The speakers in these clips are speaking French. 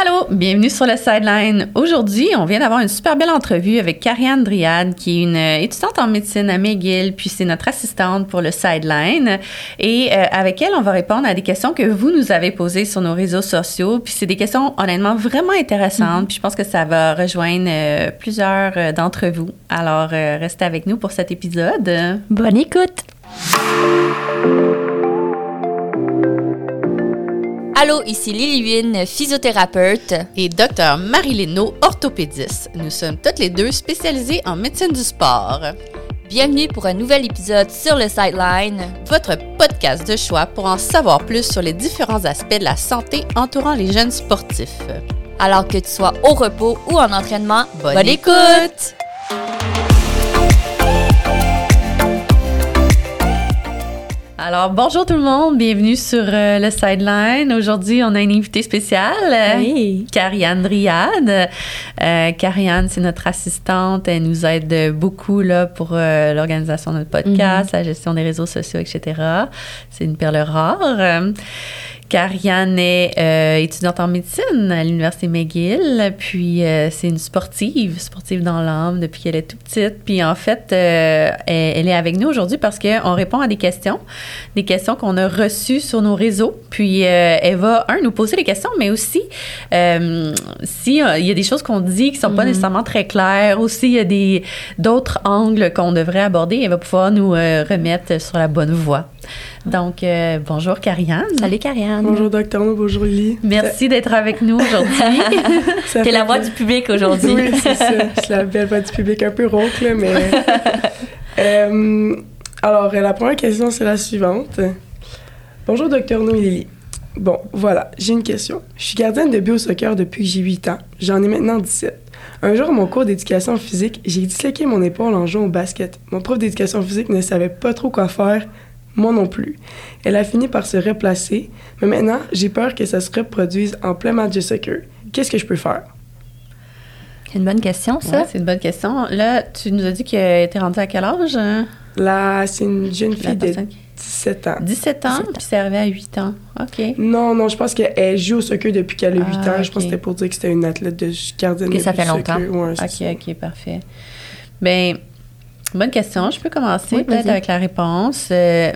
Allô, bienvenue sur le Sideline. Aujourd'hui, on vient d'avoir une super belle entrevue avec Karianne Driade, qui est une euh, étudiante en médecine à McGill, puis c'est notre assistante pour le Sideline. Et euh, avec elle, on va répondre à des questions que vous nous avez posées sur nos réseaux sociaux. Puis c'est des questions honnêtement vraiment intéressantes. Puis je pense que ça va rejoindre euh, plusieurs d'entre vous. Alors, restez avec nous pour cet épisode. Bonne écoute! Allô, ici Lily Wynne, physiothérapeute. Et docteur Marie orthopédiste. Nous sommes toutes les deux spécialisées en médecine du sport. Bienvenue pour un nouvel épisode sur le Sideline, votre podcast de choix pour en savoir plus sur les différents aspects de la santé entourant les jeunes sportifs. Alors que tu sois au repos ou en entraînement, bonne, écoute. Alors, bonjour tout le monde, bienvenue sur euh, le Sideline. Aujourd'hui, on a une invitée spéciale, oui. Carianne Driade. Euh, Carianne, c'est notre assistante, elle nous aide beaucoup là, pour euh, l'organisation de notre podcast, mhm. la gestion des réseaux sociaux, etc. C'est une perle rare. Karianne est euh, étudiante en médecine à l'Université McGill, puis euh, c'est une sportive, sportive dans l'âme depuis qu'elle est toute petite. Puis en fait, euh, elle, est avec nous aujourd'hui parce qu'on répond à des questions, des questions qu'on a reçues sur nos réseaux. Puis elle va, un, nous poser des questions, mais aussi, s'il y a des choses qu'on dit qui sont pas mm-hmm. nécessairement très claires, ou s'il y a des, d'autres angles qu'on devrait aborder, elle va pouvoir nous remettre sur la bonne voie. Donc, euh, bonjour Karianne. Salut Karianne. Bonjour Docteur, bonjour Lily. Merci d'être avec nous aujourd'hui. T'es la voix du public aujourd'hui. Oui, c'est ça. C'est la belle voix du public, un peu rauque, là, mais... Euh, alors, la première question, c'est la suivante. Bonjour Docteur No Lily. Bon, voilà, j'ai une question. Je suis gardienne de bio-soccer depuis que j'ai 8 ans. J'en ai maintenant 17. Un jour, à mon cours d'éducation physique, j'ai disloqué mon épaule en jouant au basket. Mon prof d'éducation physique ne savait pas trop quoi faire, moi non plus. Elle a fini par se replacer, mais maintenant, j'ai peur que ça se reproduise en plein match de soccer. Qu'est-ce que je peux faire? C'est une bonne question, ça. c'est une bonne question. Là, tu nous as dit qu'elle était rendue à quel âge? Hein? Là, c'est une jeune fille de 17 ans. 17 ans, puis c'est arrivé à 8 ans. OK. Non, non, je pense qu'elle joue au soccer depuis qu'elle a 8 ah, ans. Je pense que c'était pour dire que c'était une athlète de gardienne que ça fait longtemps. OK, OK, parfait. Bien, bonne question. Je peux commencer peut-être avec la réponse. Euh,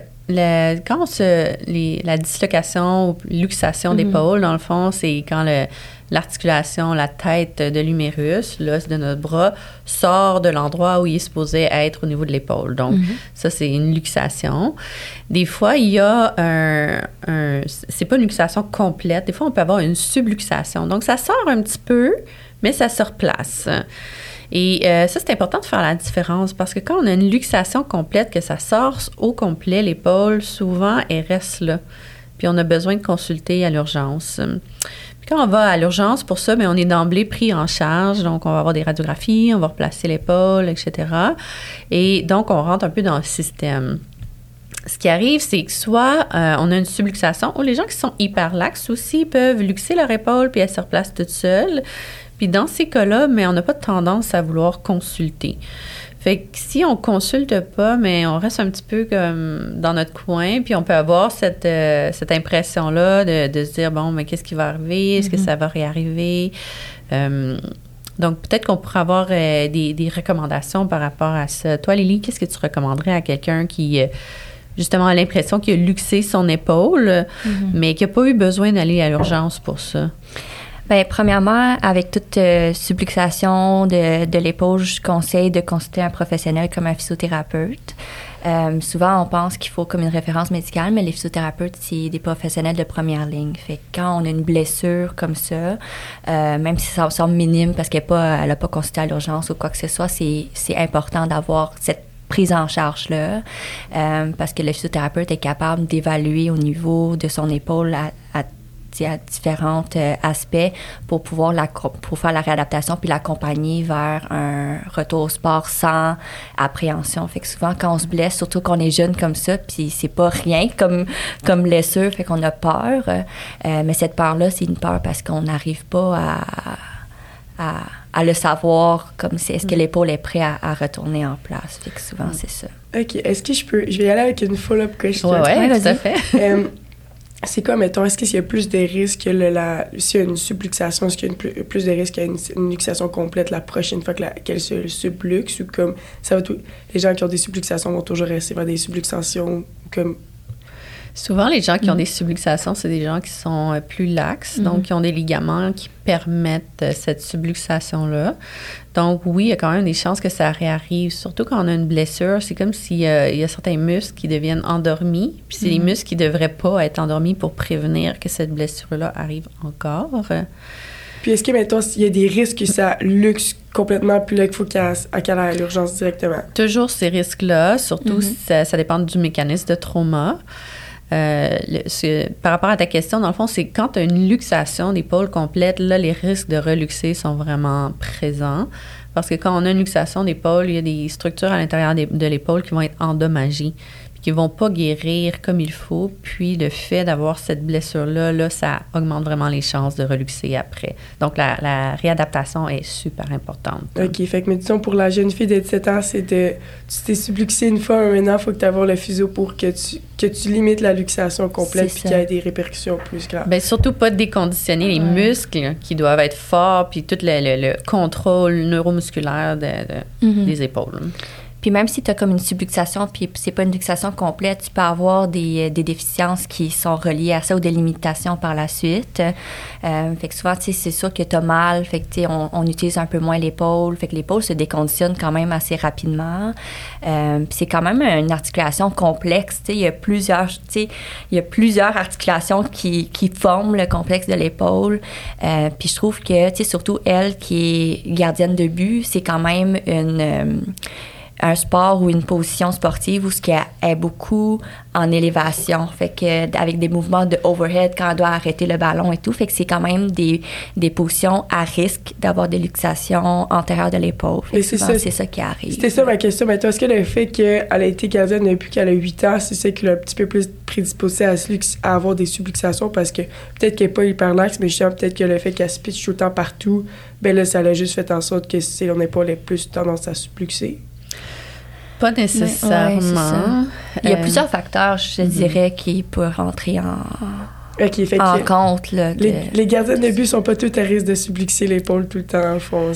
quand la dislocation ou luxation mhm. d'épaule, dans le fond, c'est quand l'articulation, la tête de l'humérus, l'os de notre bras, sort de l'endroit où il est supposé être au niveau de l'épaule. Donc, mhm. ça, c'est une luxation. Des fois, il y a un, un c'est pas une luxation complète. Des fois, on peut avoir une subluxation. Donc, ça sort un petit peu, mais ça se replace. Et euh, ça, c'est important de faire la différence parce que quand on a une luxation complète, que ça sort au complet l'épaule, souvent, elle reste là. Puis on a besoin de consulter à l'urgence. Puis quand on va à l'urgence pour ça, bien, on est d'emblée pris en charge. Donc, on va avoir des radiographies, on va replacer l'épaule, etc. Et donc, on rentre un peu dans le système ce qui arrive, c'est que soit euh, on a une subluxation, ou les gens qui sont hyperlaxes aussi peuvent luxer leur épaule puis elle se replace toute seule. Puis dans ces cas-là, mais on n'a pas de tendance à vouloir consulter. Fait que si on consulte pas, mais on reste un petit peu comme dans notre coin, puis on peut avoir cette, euh, cette impression-là de, se dire, bon, mais qu'est-ce qui va arriver? Est-ce que mm-hmm. ça va réarriver? Euh, donc, peut-être qu'on pourrait avoir euh, des, recommandations par rapport à ça. Toi, Lily, qu'est-ce que tu recommanderais à quelqu'un qui, justement, a l'impression qu'il a luxé son épaule, mm-hmm. mais qui n'a pas eu besoin d'aller à l'urgence pour ça? Bien, premièrement, avec toute euh, subluxation de, de l'épaule, je conseille de consulter un professionnel comme un physiothérapeute. Euh, souvent, on pense qu'il faut comme une référence médicale, mais les physiothérapeutes, c'est des professionnels de première ligne. Fait que quand on a une blessure comme ça, euh, même si ça semble minime parce qu'elle n'a pas, consulté à l'urgence ou quoi que ce soit, c'est, important d'avoir cette prise en charge-là, euh, parce que le physiothérapeute est capable d'évaluer au niveau de son épaule à à différents euh, aspects pour pouvoir la, pour faire la réadaptation puis l'accompagner vers un retour au sport sans appréhension. Fait que souvent, quand on se blesse, surtout qu'on est jeune comme ça, puis c'est pas rien comme, comme blessure, fait qu'on a peur. Euh, mais cette peur-là, c'est une peur parce qu'on n'arrive pas à, à, le savoir, comme c'est est-ce que mm. l'épaule est prête à, retourner en place. Fait que souvent, mm. c'est ça. OK. Est-ce que je peux... Je vais y aller avec une follow-up question. Oui, ouais, tout à fait. Euh, c'est quoi, mettons, est-ce qu'il y a plus de risques que le, la, s'il y a une subluxation, est-ce qu'il y a plus, de risques qu'il y ait une, luxation complète la prochaine fois que qu'elle se subluxe ou comme ça va tout, les gens qui ont des subluxations vont toujours rester vers des subluxations comme Souvent, les gens qui ont mm. des subluxations, c'est des gens qui sont euh, plus laxes, mm-hmm. donc qui ont des ligaments qui permettent euh, cette subluxation-là. Donc, oui, il y a quand même des chances que ça réarrive, surtout quand on a une blessure. C'est comme s'il y a certains muscles qui deviennent endormis, puis c'est les mm-hmm. muscles qui ne devraient pas être endormis pour prévenir que cette blessure-là arrive encore. Puis est-ce que, mettons, il y a des risques que ça luxe complètement, puis là, qu'il faut qu'elle aille à l'urgence directement? Toujours ces risques-là, surtout mm-hmm. ça, ça, dépend du mécanisme de trauma. Euh, par rapport à ta question, dans le fond, c'est quand tu as une luxation d'épaule complète, là, les risques de reluxer sont vraiment présents. Parce que quand on a une luxation d'épaule, il y a des structures à l'intérieur de l'épaule qui vont être endommagées qui vont pas guérir comme il faut. Puis le fait d'avoir cette blessure-là, là, ça augmente vraiment les chances de reluxer après. Donc la, réadaptation est super importante. OK. Fait que, mais disons, pour la jeune fille de 17 ans, c'est de. Tu t'es subluxé une fois, mais maintenant, il faut que tu aies le physio pour que tu, que tu limites la luxation complète puis qu'il y ait des répercussions plus graves. Bien, surtout pas déconditionner les muscles qui doivent être forts puis tout le, contrôle neuromusculaire mm-hmm. des épaules. Puis même si tu as comme une subluxation, puis c'est pas une luxation complète, tu peux avoir des, des, déficiences qui sont reliées à ça ou des limitations par la suite. Euh, fait que souvent, tu sais, c'est sûr que tu as mal, fait que on, on, utilise un peu moins l'épaule, fait que l'épaule se déconditionne quand même assez rapidement. Euh, puis c'est quand même une articulation complexe, tu sais, il y a plusieurs, tu sais, il y a plusieurs articulations qui, qui forment le complexe de l'épaule. Euh, puis je trouve que, tu sais, surtout elle qui est gardienne de but, c'est quand même une euh, un sport ou une position sportive où ce qui est beaucoup en élévation, fait que avec des mouvements de overhead quand on doit arrêter le ballon et tout, fait que c'est quand même des, des positions à risque d'avoir des luxations antérieures de l'épaule. C'est ça, c'est ça qui arrive. C'était ça ma question. Mais est-ce que le fait qu'elle a été gardienne depuis qu'elle a 8 ans, c'est ça qui l'a un petit peu plus prédisposée à, à avoir des subluxations? Parce que peut-être qu'elle n'est pas hyper laxe, mais justement peut-être que le fait qu'elle se pitche tout le temps partout, ben là, ça l'a juste fait en sorte que son épaule ait plus tendance à subluxer. Pas nécessairement. Il y a plusieurs facteurs, je mhm. dirais, qui peuvent rentrer en, en compte. les, gardiens de but sont pas tous à risque de subluxer l'épaule tout le temps, en fond.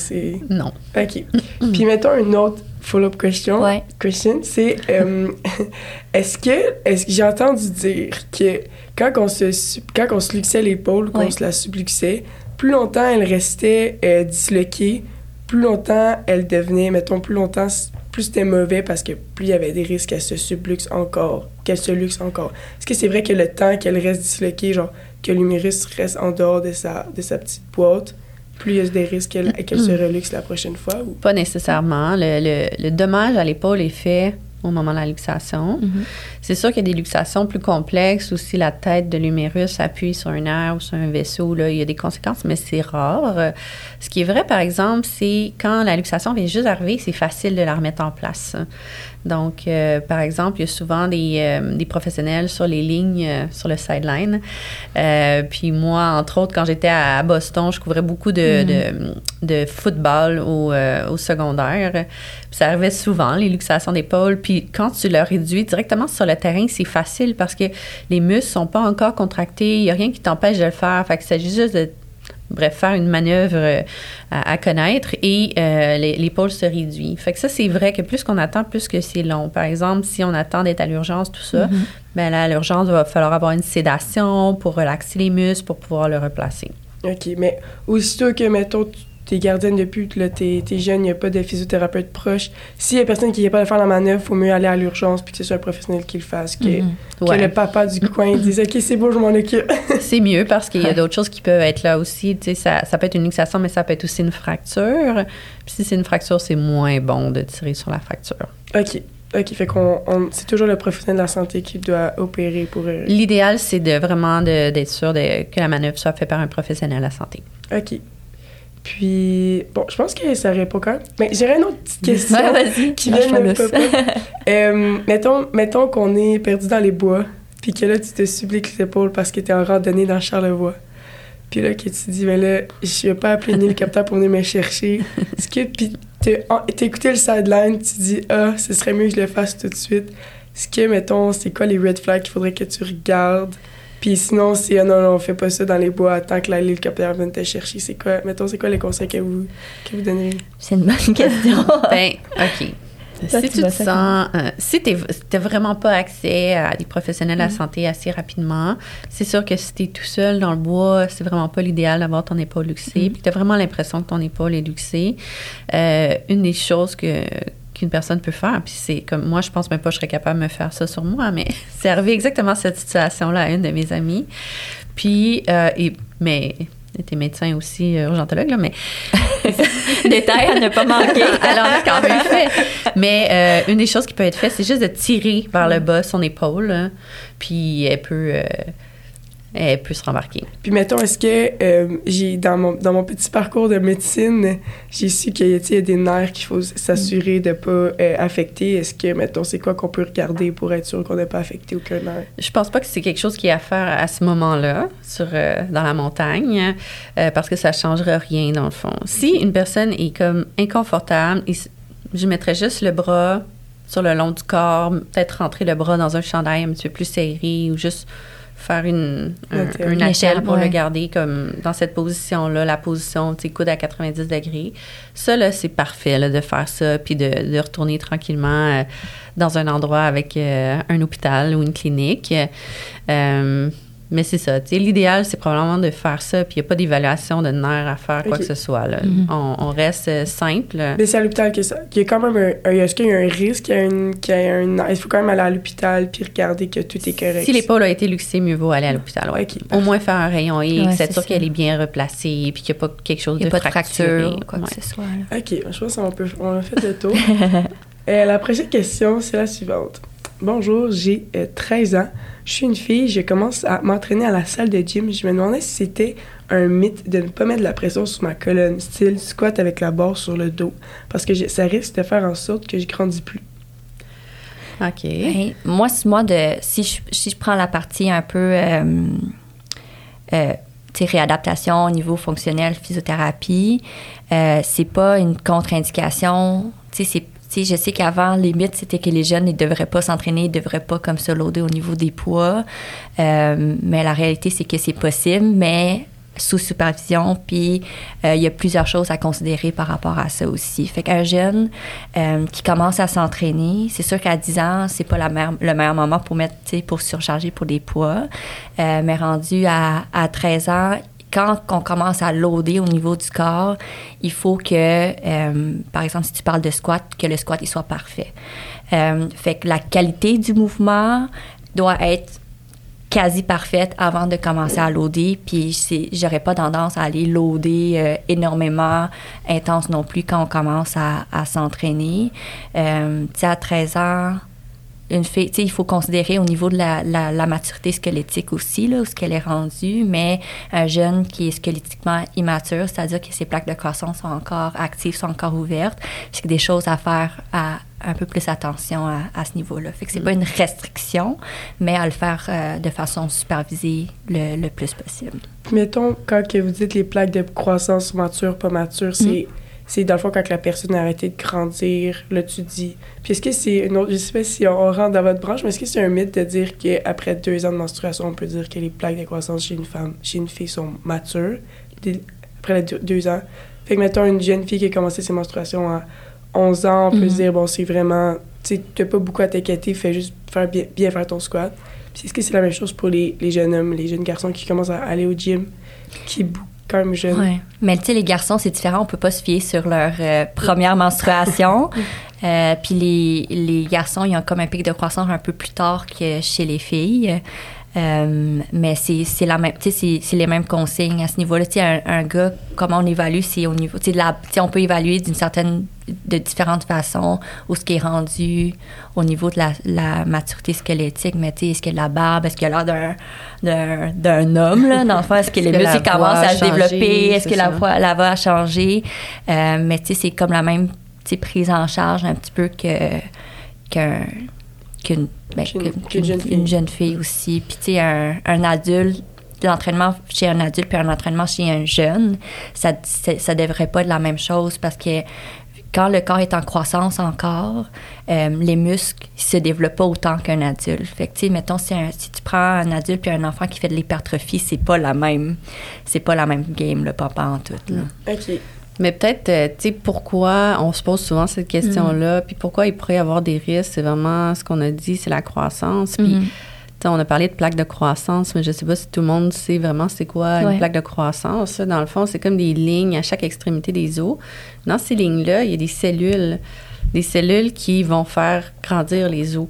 Non. OK. Puis mettons une autre follow-up question. Question, c'est euh, est-ce que, est-ce que j'ai entendu dire que quand on se, quand on se luxait l'épaule, qu'on se la subluxait, plus longtemps elle restait euh, disloquée, plus longtemps elle devenait, mettons, plus longtemps plus c'était mauvais parce que plus il y avait des risques qu'elle se subluxe encore, qu'elle se luxe encore. Est-ce que c'est vrai que le temps qu'elle reste disloquée, genre que l'humérus reste en dehors de sa, de sa petite boîte, plus il y a des risques qu'elle se reluxe la prochaine fois? Ou? Pas nécessairement. Le, le, le dommage à l'épaule est fait au moment de la luxation. Mm-hmm. C'est sûr qu'il y a des luxations plus complexes ou si la tête de l'humérus appuie sur un nerf ou sur un vaisseau, là, il y a des conséquences, mais c'est rare. Ce qui est vrai, par exemple, c'est quand la luxation vient juste d'arriver, c'est facile de la remettre en place. Donc, euh, par exemple, il y a souvent des, euh, des professionnels sur les lignes, euh, sur le sideline. puis moi, entre autres, quand j'étais à, Boston, je couvrais beaucoup de, mm. de, de, football au, au secondaire. Puis ça arrivait souvent, les luxations d'épaule. Puis quand tu le réduis directement sur le terrain, c'est facile parce que les muscles sont pas encore contractés. Il n'y a rien qui t'empêche de le faire. Fait que c'est juste de bref, faire une manœuvre euh, à, connaître et euh, l'épaule se réduit. Fait que ça, c'est vrai que plus qu'on attend, plus que c'est long. Par exemple, si on attend d'être à l'urgence, tout ça, mm-hmm. ben là, à l'urgence, il va falloir avoir une sédation pour relaxer les muscles, pour pouvoir le replacer. OK, mais aussitôt que, mettons, t'es gardienne de pute, là, t'es, jeune, il n'y a pas de physiothérapeute proche. S'il y a personne qui n'est pas de faire la manœuvre, il faut mieux aller à l'urgence puis que ce soit un professionnel qui le fasse, que, mhm. le papa du coin dise OK, c'est beau, je m'en occupe. c'est mieux parce qu'il y a d'autres choses qui peuvent être là aussi. Ça, ça peut être une luxation, mais ça peut être aussi une fracture. Puis si c'est une fracture, c'est moins bon de tirer sur la fracture. OK. OK, fait qu'on c'est toujours le professionnel de la santé qui doit opérer pour... Euh, L'idéal, c'est de vraiment d'être sûr de, que la manœuvre soit faite par un professionnel de la santé. OK. Puis, bon, je pense que ça répond quand même. Mais j'aurais une autre petite question qui vient de papa. euh, mettons mettons qu'on est perdu dans les bois, puis que là, tu te subluxes l'épaule parce que tu es en randonnée dans Charlevoix. Puis là, que tu te dis, mais là, je vais pas appeler le hélicoptère pour venir me chercher. Est-ce que, puis écouté le sideline, tu dis, ah, ce serait mieux que je le fasse tout de suite. Est-ce que, mettons, c'est quoi les red flags qu'il faudrait que tu regardes? Puis sinon, si ah non, non, on fait pas ça dans les bois tant que l'hélicoptère vient te chercher, c'est quoi, mettons, c'est quoi les conseils que vous, que vous donneriez? C'est une bonne question. ben, OK. si tu te sens, euh, si tu n'as vraiment pas accès à des professionnels de la mm. santé assez rapidement, c'est sûr que si tu es tout seul dans le bois, c'est vraiment pas l'idéal d'avoir ton épaule luxée. Mm. Puis tu as vraiment l'impression que ton épaule est luxée. Euh, une des choses que qu'une personne peut faire. Puis c'est comme moi, je pense même pas que je serais capable de me faire ça sur moi, mais c'est arrivé exactement cette situation-là à une de mes amies. Puis, euh, et, mais était médecin aussi, urgentologue, là, mais. Détail à ne pas manquer. Alors, quand même fait. Mais euh, une des choses qui peut être faite, c'est juste de tirer vers le bas son épaule, hein, puis elle peut. Euh, elle peut se rembarquer. Puis mettons, est-ce que euh, j'ai dans mon, dans mon petit parcours de médecine, j'ai su qu'il y a des nerfs qu'il faut s'assurer de ne pas euh, affecter. Est-ce que, mettons, c'est quoi qu'on peut regarder pour être sûr qu'on n'est pas affecté aucun nerf? Je pense pas que c'est quelque chose qui est à faire à ce moment-là, sur euh, dans la montagne, parce que ça changerait rien dans le fond. Si une personne est comme inconfortable, je mettrais juste le bras sur le long du corps, peut-être rentrer le bras dans un chandail un petit peu plus serré ou juste faire une, un, échelle pour le garder comme dans cette position-là, la position, tu sais, coude à 90 degrés. Ça, là, c'est parfait, là, de faire ça, puis de, de retourner tranquillement euh, dans un endroit avec euh, un hôpital ou une clinique. Euh, mais c'est ça. L'idéal, c'est probablement de faire ça, puis il n'y a pas d'évaluation de nerfs à faire, quoi que ce soit. Là. Mm-hmm. on, reste euh, simple. Mais c'est à l'hôpital qu'il y a quand même un. Est-ce qu'il y a un risque qu'il y a, une, qu'il y a un. Il faut quand même aller à l'hôpital puis regarder que tout est correct? Si l'épaule a été luxée, mieux vaut aller à l'hôpital. Ouais. Au moins faire un rayon X, être sûr qu'elle est bien replacée, puis qu'il n'y a pas quelque chose de pas fracturé. quoi que ce soit. OK, je pense qu'on peut, on a fait le tour. Euh, la prochaine question, c'est la suivante. Bonjour, j'ai 13 euh, ans. Je suis une fille, je commence à m'entraîner à la salle de gym. Je me demandais si c'était un mythe de ne pas mettre de la pression sur ma colonne, style squat avec la barre sur le dos, parce que ça risque de faire en sorte que je grandis plus. OK. Ben, moi, moi de, si, je, si je prends la partie un peu euh, euh, réadaptation au niveau fonctionnel, physiothérapie, euh, c'est pas une contre-indication. C'est je sais qu'avant, les mythes, c'était que les jeunes ne devraient pas s'entraîner, ne devraient pas comme se loader au niveau des poids. Euh, mais la réalité, c'est que c'est possible, mais sous supervision, puis euh, il y a plusieurs choses à considérer par rapport à ça aussi. Fait qu'un jeune euh, qui commence à s'entraîner, c'est sûr qu'à 10 ans, c'est pas le meilleur moment pour mettre, pour surcharger pour des poids, mais rendu à, à 13 ans, quand on commence à loader au niveau du corps, il faut que, euh, par exemple, si tu parles de squat, que le squat il soit parfait. Euh, fait que la qualité du mouvement doit être quasi parfaite avant de commencer à loader. Puis j'aurais pas tendance à aller loader euh, énormément intense non plus quand on commence à, à s'entraîner. tu sais, à 13 ans, une fille, il faut considérer au niveau de la, la, maturité squelettique aussi, là, où ce qu'elle est rendue, mais un jeune qui est squelettiquement immature, c'est-à-dire que ses plaques de croissance sont encore actives, sont encore ouvertes, c'est des choses à faire à un peu plus attention à, à ce niveau-là. Fait que c'est pas une restriction, mais à le faire euh, de façon supervisée le, le, plus possible. Mettons, quand que vous dites les plaques de croissance matures, pas matures, c'est... Mm c'est dans le fond quand la personne a arrêté de grandir, là tu dis. Puis est-ce que c'est une autre, je sais pas si on, rentre dans votre branche, mais est-ce que c'est un mythe de dire qu'après deux ans de menstruation, on peut dire que les plaques de croissance chez une femme, chez une fille sont matures, après les deux, ans? Fait que mettons une jeune fille qui a commencé ses menstruations à 11 ans, on peut se mhm. dire, bon, c'est vraiment, tu sais, pas beaucoup à t'inquiéter, fais juste faire bien, bien faire ton squat. Puis est-ce que c'est la même chose pour les, les jeunes hommes, les jeunes garçons qui commencent à aller au gym, qui même jeune. Mais tu sais, les garçons, c'est différent. On peut pas se fier sur leur euh, première menstruation. euh, puis les, les garçons, ils ont comme un pic de croissance un peu plus tard que chez les filles. Euh, mais c'est la même, c'est les mêmes consignes à ce niveau-là. Un, un gars, comment on évalue, c'est au niveau, de la, on peut évaluer d'une certaine, de différentes façons où ce qui est rendu au niveau de la, la maturité squelettique. Mais tu sais, est-ce que la barbe, est-ce qu'il a l'air d'un d'un homme là, dans le fond, est-ce que les muscles commencent à se développer, est-ce que la voix, la voix a changé? Euh, mais tu sais, c'est comme la même prise en charge un petit peu que qu'un qu'une ben, jeune, jeune, fille aussi. Puis, tu sais, un, un, adulte, l'entraînement chez un adulte puis un entraînement chez un jeune, ça, ça devrait pas être la même chose parce que quand le corps est en croissance encore, euh, les muscles ne se développent pas autant qu'un adulte. Fait que, mettons, si, tu prends un adulte puis un enfant qui fait de l'hypertrophie, c'est pas la même, c'est pas la même game, le papa en tout. Là. OK. Mais peut-être, euh, tu sais, pourquoi on se pose souvent cette question-là, puis pourquoi il pourrait y avoir des risques, c'est vraiment ce qu'on a dit, c'est la croissance. Puis, mm-hmm on a parlé de plaque de croissance, mais je ne sais pas si tout le monde sait vraiment c'est quoi une plaque de croissance. Dans le fond, c'est comme des lignes à chaque extrémité des os. Dans ces lignes-là, il y a des cellules, des cellules qui vont faire grandir les os.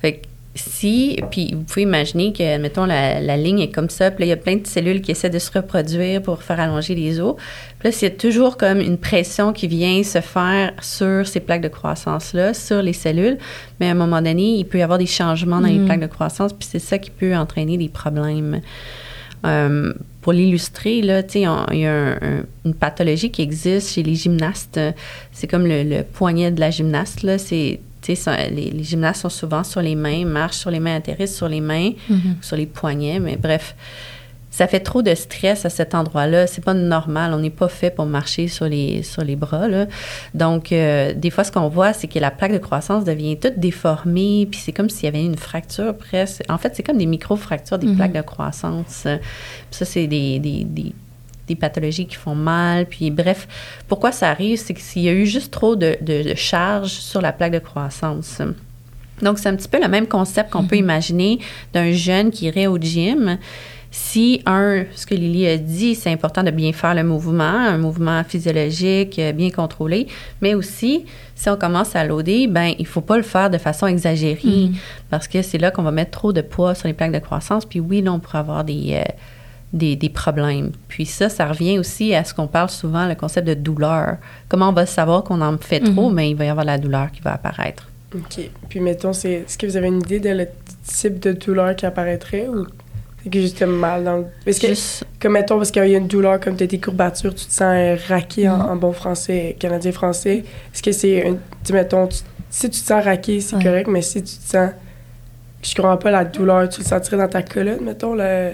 Fait si, puis vous pouvez imaginer que, mettons, la, ligne est comme ça, puis là, il y a plein de cellules qui essaient de se reproduire pour faire allonger les os. Puis là, c'est toujours comme une pression qui vient se faire sur ces plaques de croissance-là, sur les cellules, mais à un moment donné, il peut y avoir des changements dans les mm. plaques de croissance, puis c'est ça qui peut entraîner des problèmes. Euh, pour l'illustrer, là, il y a une pathologie qui existe chez les gymnastes. C'est comme le, le, poignet de la gymnaste. Là, c'est les, les, gymnastes sont souvent sur les mains, marchent sur les mains, atterrissent sur les mains, mm-hmm. sur les poignets, mais bref, ça fait trop de stress à cet endroit-là. C'est pas normal. On n'est pas fait pour marcher sur les, sur les bras. Là. Donc, euh, des fois, ce qu'on voit, c'est que la plaque de croissance devient toute déformée, puis c'est comme s'il y avait une fracture presque. En fait, c'est comme des micro-fractures des mm-hmm. plaques de croissance. ça, c'est des, des pathologies qui font mal. Puis bref, pourquoi ça arrive, c'est qu'il y a eu juste trop de, de, charge sur la plaque de croissance. Donc, c'est un petit peu le même concept qu'on peut mhm. imaginer d'un jeune qui irait au gym. Si, un, ce que Lily a dit, c'est important de bien faire le mouvement, un mouvement physiologique bien contrôlé, mais aussi, si on commence à loader, ben il faut pas le faire de façon exagérée mhm. parce que c'est là qu'on va mettre trop de poids sur les plaques de croissance. Puis oui, là, on pourrait avoir des, euh, des, problèmes. Puis ça, ça revient aussi à ce qu'on parle souvent, le concept de douleur. Comment on va savoir qu'on en fait trop, mais mhm. il va y avoir la douleur qui va apparaître. OK. Puis mettons, c'est, est-ce que vous avez une idée de le type de douleur qui apparaîtrait ou que juste mal dans le... Parce que, comme mettons, parce qu'il y a une douleur comme tu as des courbatures, tu te sens raqué mhm. en, bon français, canadien-français. Est-ce que c'est une... Tu mettons, si tu te sens raqué, c'est correct, mais si tu te sens... Je comprends pas la douleur, tu le sentirais dans ta colonne, mettons, le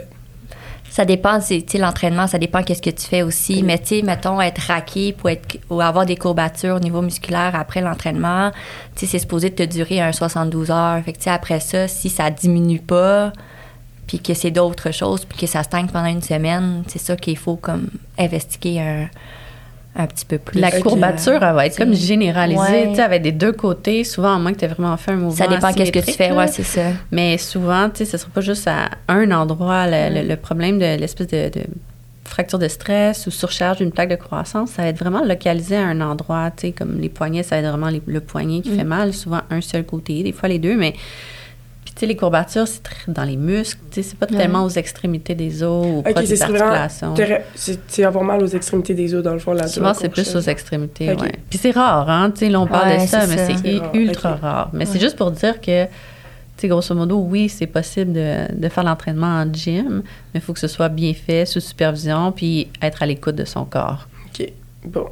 ça dépend, tu l'entraînement, ça dépend qu'est-ce que tu fais aussi. Mais tu sais, mettons, être raqué pour être, ou avoir des courbatures au niveau musculaire après l'entraînement, tu sais, c'est supposé te durer un 72 heures. Fait que, tu sais, après ça, si ça diminue pas, puis que c'est d'autres choses, puis que ça stagne pendant une semaine, c'est ça qu'il faut comme investiguer un, un petit peu plus. La courbature, elle va être comme généralisée, tu sais, avec des deux côtés, souvent, à moins que tu aies vraiment fait un mouvement. Ça dépend qu'est-ce que tu fais, ouais, c'est ça. Mais souvent, tu sais, ce ne sera pas juste à un endroit. Le, problème de l'espèce de, fracture de stress ou surcharge d'une plaque de croissance, ça va être vraiment localisé à un endroit, tu sais, comme les poignets, ça va être vraiment le poignet qui mm. fait mal, souvent un seul côté, des fois les deux, mais les courbatures, c'est dans les muscles. c'est pas tellement aux extrémités des os ou pas des articulations. C'est avoir mal aux extrémités des os, dans le fond, là Souvent, c'est plus aux extrémités, oui. Puis c'est rare, hein? Tu sais, on parle de ça, mais c'est ultra rare. Mais c'est juste pour dire que, tu sais, grosso modo, oui, c'est possible de, faire l'entraînement en gym, mais il faut que ce soit bien fait, sous supervision, puis être à l'écoute de son corps. OK. Bon.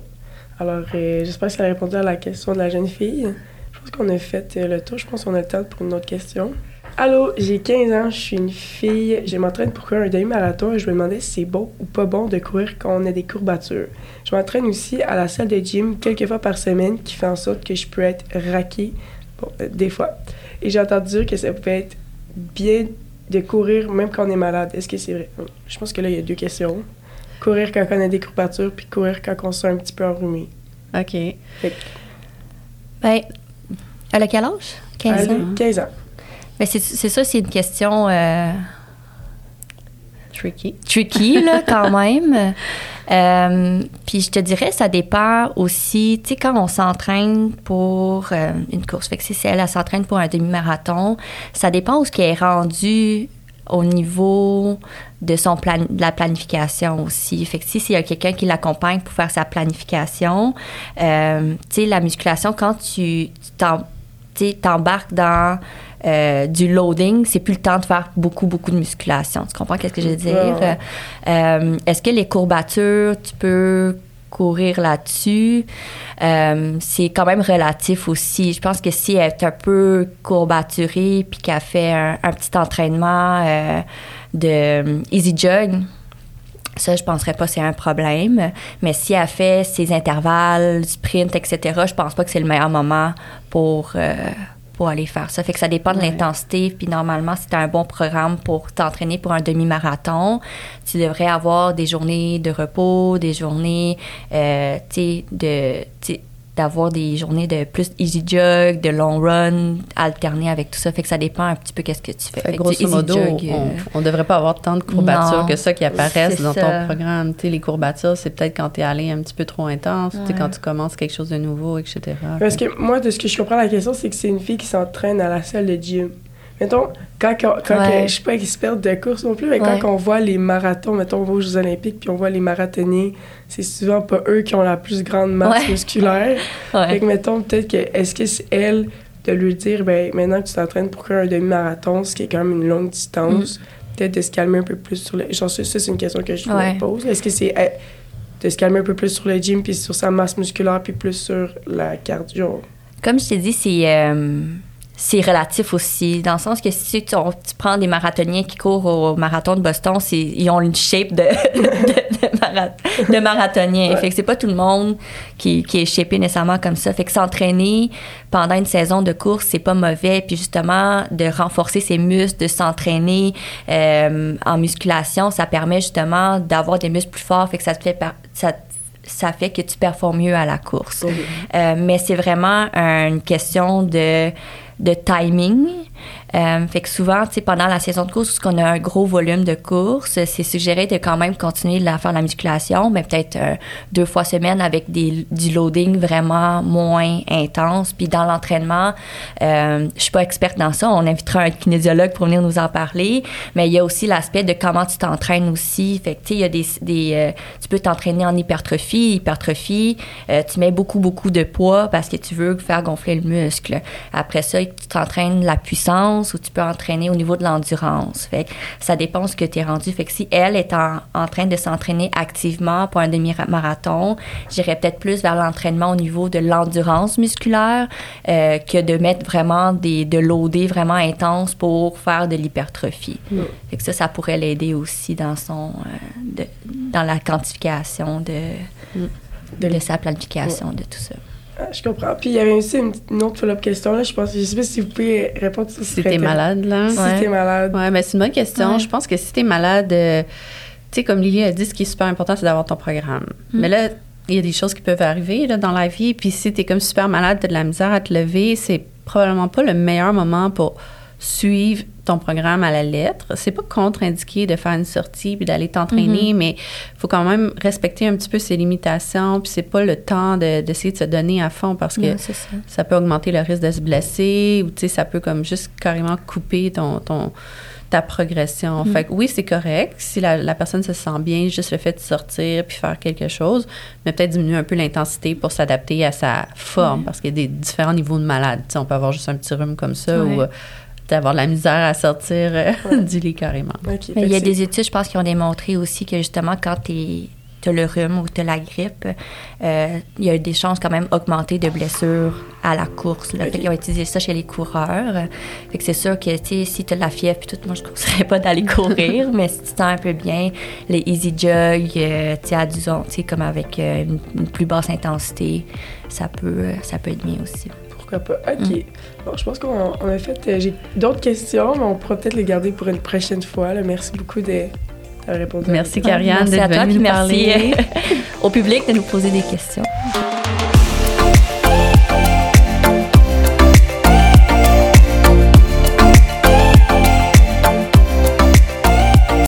Alors, euh, j'espère que ça a répondu à la question de la jeune fille. Je pense qu'on a fait euh, le tour. Je pense qu'on a le temps pour une autre question. Allô, j'ai 15 ans, je suis une fille, je m'entraîne pour courir un demi-marathon et je me demandais si c'est bon ou pas bon de courir quand on a des courbatures. Je m'entraîne aussi à la salle de gym quelques fois par semaine qui fait en sorte que je peux être raquée, bon, euh, des fois. Et j'ai entendu dire que ça peut être bien de courir même quand on est malade. Est-ce que c'est vrai? Je pense que là, il y a deux questions. Courir quand on a des courbatures, puis courir quand on se sent un petit peu enrhumé. OK. Fait ben, elle a quel âge? 15 ans. 15 ans. Mais c'est ça, c'est une question. Euh, tricky. Tricky, là, quand même. Euh, puis je te dirais, ça dépend aussi, tu sais, quand on s'entraîne pour euh, une course, fait que si elle, elle s'entraîne pour un demi-marathon, ça dépend où ce qui est rendu au niveau de son plan, de la planification aussi. Fait que si s'il y a quelqu'un qui l'accompagne pour faire sa planification, tu sais, la musculation, quand tu t'embarques dans euh, du loading, c'est plus le temps de faire beaucoup, beaucoup de musculation. Tu comprends qu'est-ce que je veux dire? Euh, est-ce que les courbatures, tu peux courir là-dessus? Euh, c'est quand même relatif aussi. Je pense que si elle est un peu courbaturée puis qu'elle fait un, petit entraînement de easy jog, ça, je penserais pas que c'est un problème. Mais si elle fait ses intervalles, sprint, etc., je pense pas que c'est le meilleur moment pour, euh, pour aller faire ça. Fait que ça dépend de l'intensité. Puis normalement, si tu as un bon programme pour t'entraîner pour un demi-marathon, tu devrais avoir des journées de repos, des journées, euh, tu sais, de d'avoir des journées de plus easy jog, de long run, alterner avec tout ça. Fait que ça dépend un petit peu qu'est-ce que tu fais. fait grosso modo, on, ne devrait pas avoir tant de courbatures que ça qui apparaissent dans ton programme. sais, les courbatures, c'est peut-être quand tu es allé un petit peu trop intense, sais, quand tu commences quelque chose de nouveau, etc. Parce que moi, de ce que je comprends la question, c'est que c'est une fille qui s'entraîne à la salle de gym. Mettons, quand, quand, je suis pas experte de course non plus, mais quand on voit les marathons, mettons, on va aux Jeux Olympiques, puis on voit les marathoniens, c'est souvent pas eux qui ont la plus grande masse musculaire. Fait que, mettons, peut-être que, est-ce que c'est elle de lui dire, ben maintenant que tu t'entraînes pour un demi-marathon, ce qui est quand même une longue distance, mm. peut-être de se calmer un peu plus sur le. Genre, ça, c'est une question que je me pose. Est-ce que c'est de se calmer un peu plus sur le gym, puis sur sa masse musculaire, puis plus sur la cardio? Comme je t'ai dit, c'est. Euh, c'est relatif aussi, dans le sens que si tu, prends des marathoniens qui courent au marathon de Boston, ils ont une shape de, de, marathonien. Fait que c'est pas tout le monde qui, qui est shapé nécessairement comme ça. Fait que s'entraîner pendant une saison de course, c'est pas mauvais. Puis justement, de renforcer ses muscles, de s'entraîner euh, en musculation, ça permet justement d'avoir des muscles plus forts. Fait que ça te fait... Ça, ça fait que tu performes mieux à la course. Euh, mais c'est vraiment une question de de timing. Euh, fait que souvent, tu sais, pendant la saison de course, où on a un gros volume de courses, c'est suggéré de quand même continuer à faire la musculation, mais peut-être euh, deux fois semaine avec du loading vraiment moins intense. Puis dans l'entraînement, euh, je suis pas experte dans ça. On invitera un kinésiologue pour venir nous en parler, mais il y a aussi l'aspect de comment tu t'entraînes aussi. Fait que tu sais, il y a des, des euh, tu peux t'entraîner en hypertrophie, hypertrophie. tu mets beaucoup beaucoup de poids parce que tu veux faire gonfler le muscle. Après ça, tu t'entraînes la puissance ou tu peux entraîner au niveau de l'endurance. Fait ça dépend ce que tu es rendu. Fait que si elle est en, train de s'entraîner activement pour un demi-marathon, j'irais peut-être plus vers l'entraînement au niveau de l'endurance musculaire euh, que de mettre vraiment des, de loader vraiment intense pour faire de l'hypertrophie. Mm. Fait que ça, ça pourrait l'aider aussi dans son, euh, dans la quantification de, mm. de, sa planification, de tout ça. Ah, je comprends. Puis il y avait aussi une, autre follow-up question. Là. Je pense, je sais pas si vous pouvez répondre. Si t'es malade, là. Si t'es malade. Ouais, mais c'est une bonne question. Je pense que si t'es malade, euh, tu sais, comme Lily a dit, ce qui est super important, c'est d'avoir ton programme. Mm. Mais là, il y a des choses qui peuvent arriver là, dans la vie. Puis si t'es comme super malade, t'as de la misère à te lever, c'est probablement pas le meilleur moment pour suivre ton programme à la lettre. C'est pas contre-indiqué de faire une sortie puis d'aller t'entraîner, mhm. mais il faut quand même respecter un petit peu ses limitations. Puis c'est pas le temps d'essayer de, se donner à fond parce que ça. peut augmenter le risque de se blesser ou tu sais ça peut comme juste carrément couper ton, ton ta progression. Mhm. Fait que oui, c'est correct si la, personne se sent bien, juste le fait de sortir puis faire quelque chose, mais peut-être diminuer un peu l'intensité pour s'adapter à sa forme parce qu'il y a des différents niveaux de malade. on peut avoir juste un petit rhume comme ça ou d'avoir de la misère à sortir euh, du lit carrément. il y a des études, je pense, qui ont démontré aussi que justement, quand tu as le rhume ou tu as la grippe, euh, il y a des chances quand même augmentées de blessures à la course. Là. Fait qu'ils ont utilisé ça chez les coureurs. Fait que c'est sûr que si tu as la fièvre puis tout, moi je ne conseillerais pas d'aller courir, mais si tu te sens un peu bien, les easy jog, euh, tu sais, comme avec une, une, plus basse intensité, ça peut, ça peut être bien aussi pourquoi pas? OK. Mm. Bon, je pense qu'on a fait. Euh, j'ai d'autres questions, mais on pourra peut-être les garder pour une prochaine fois. Merci beaucoup de, répondre. Merci, Karianne, d'être venue nous merci au public de nous poser des questions.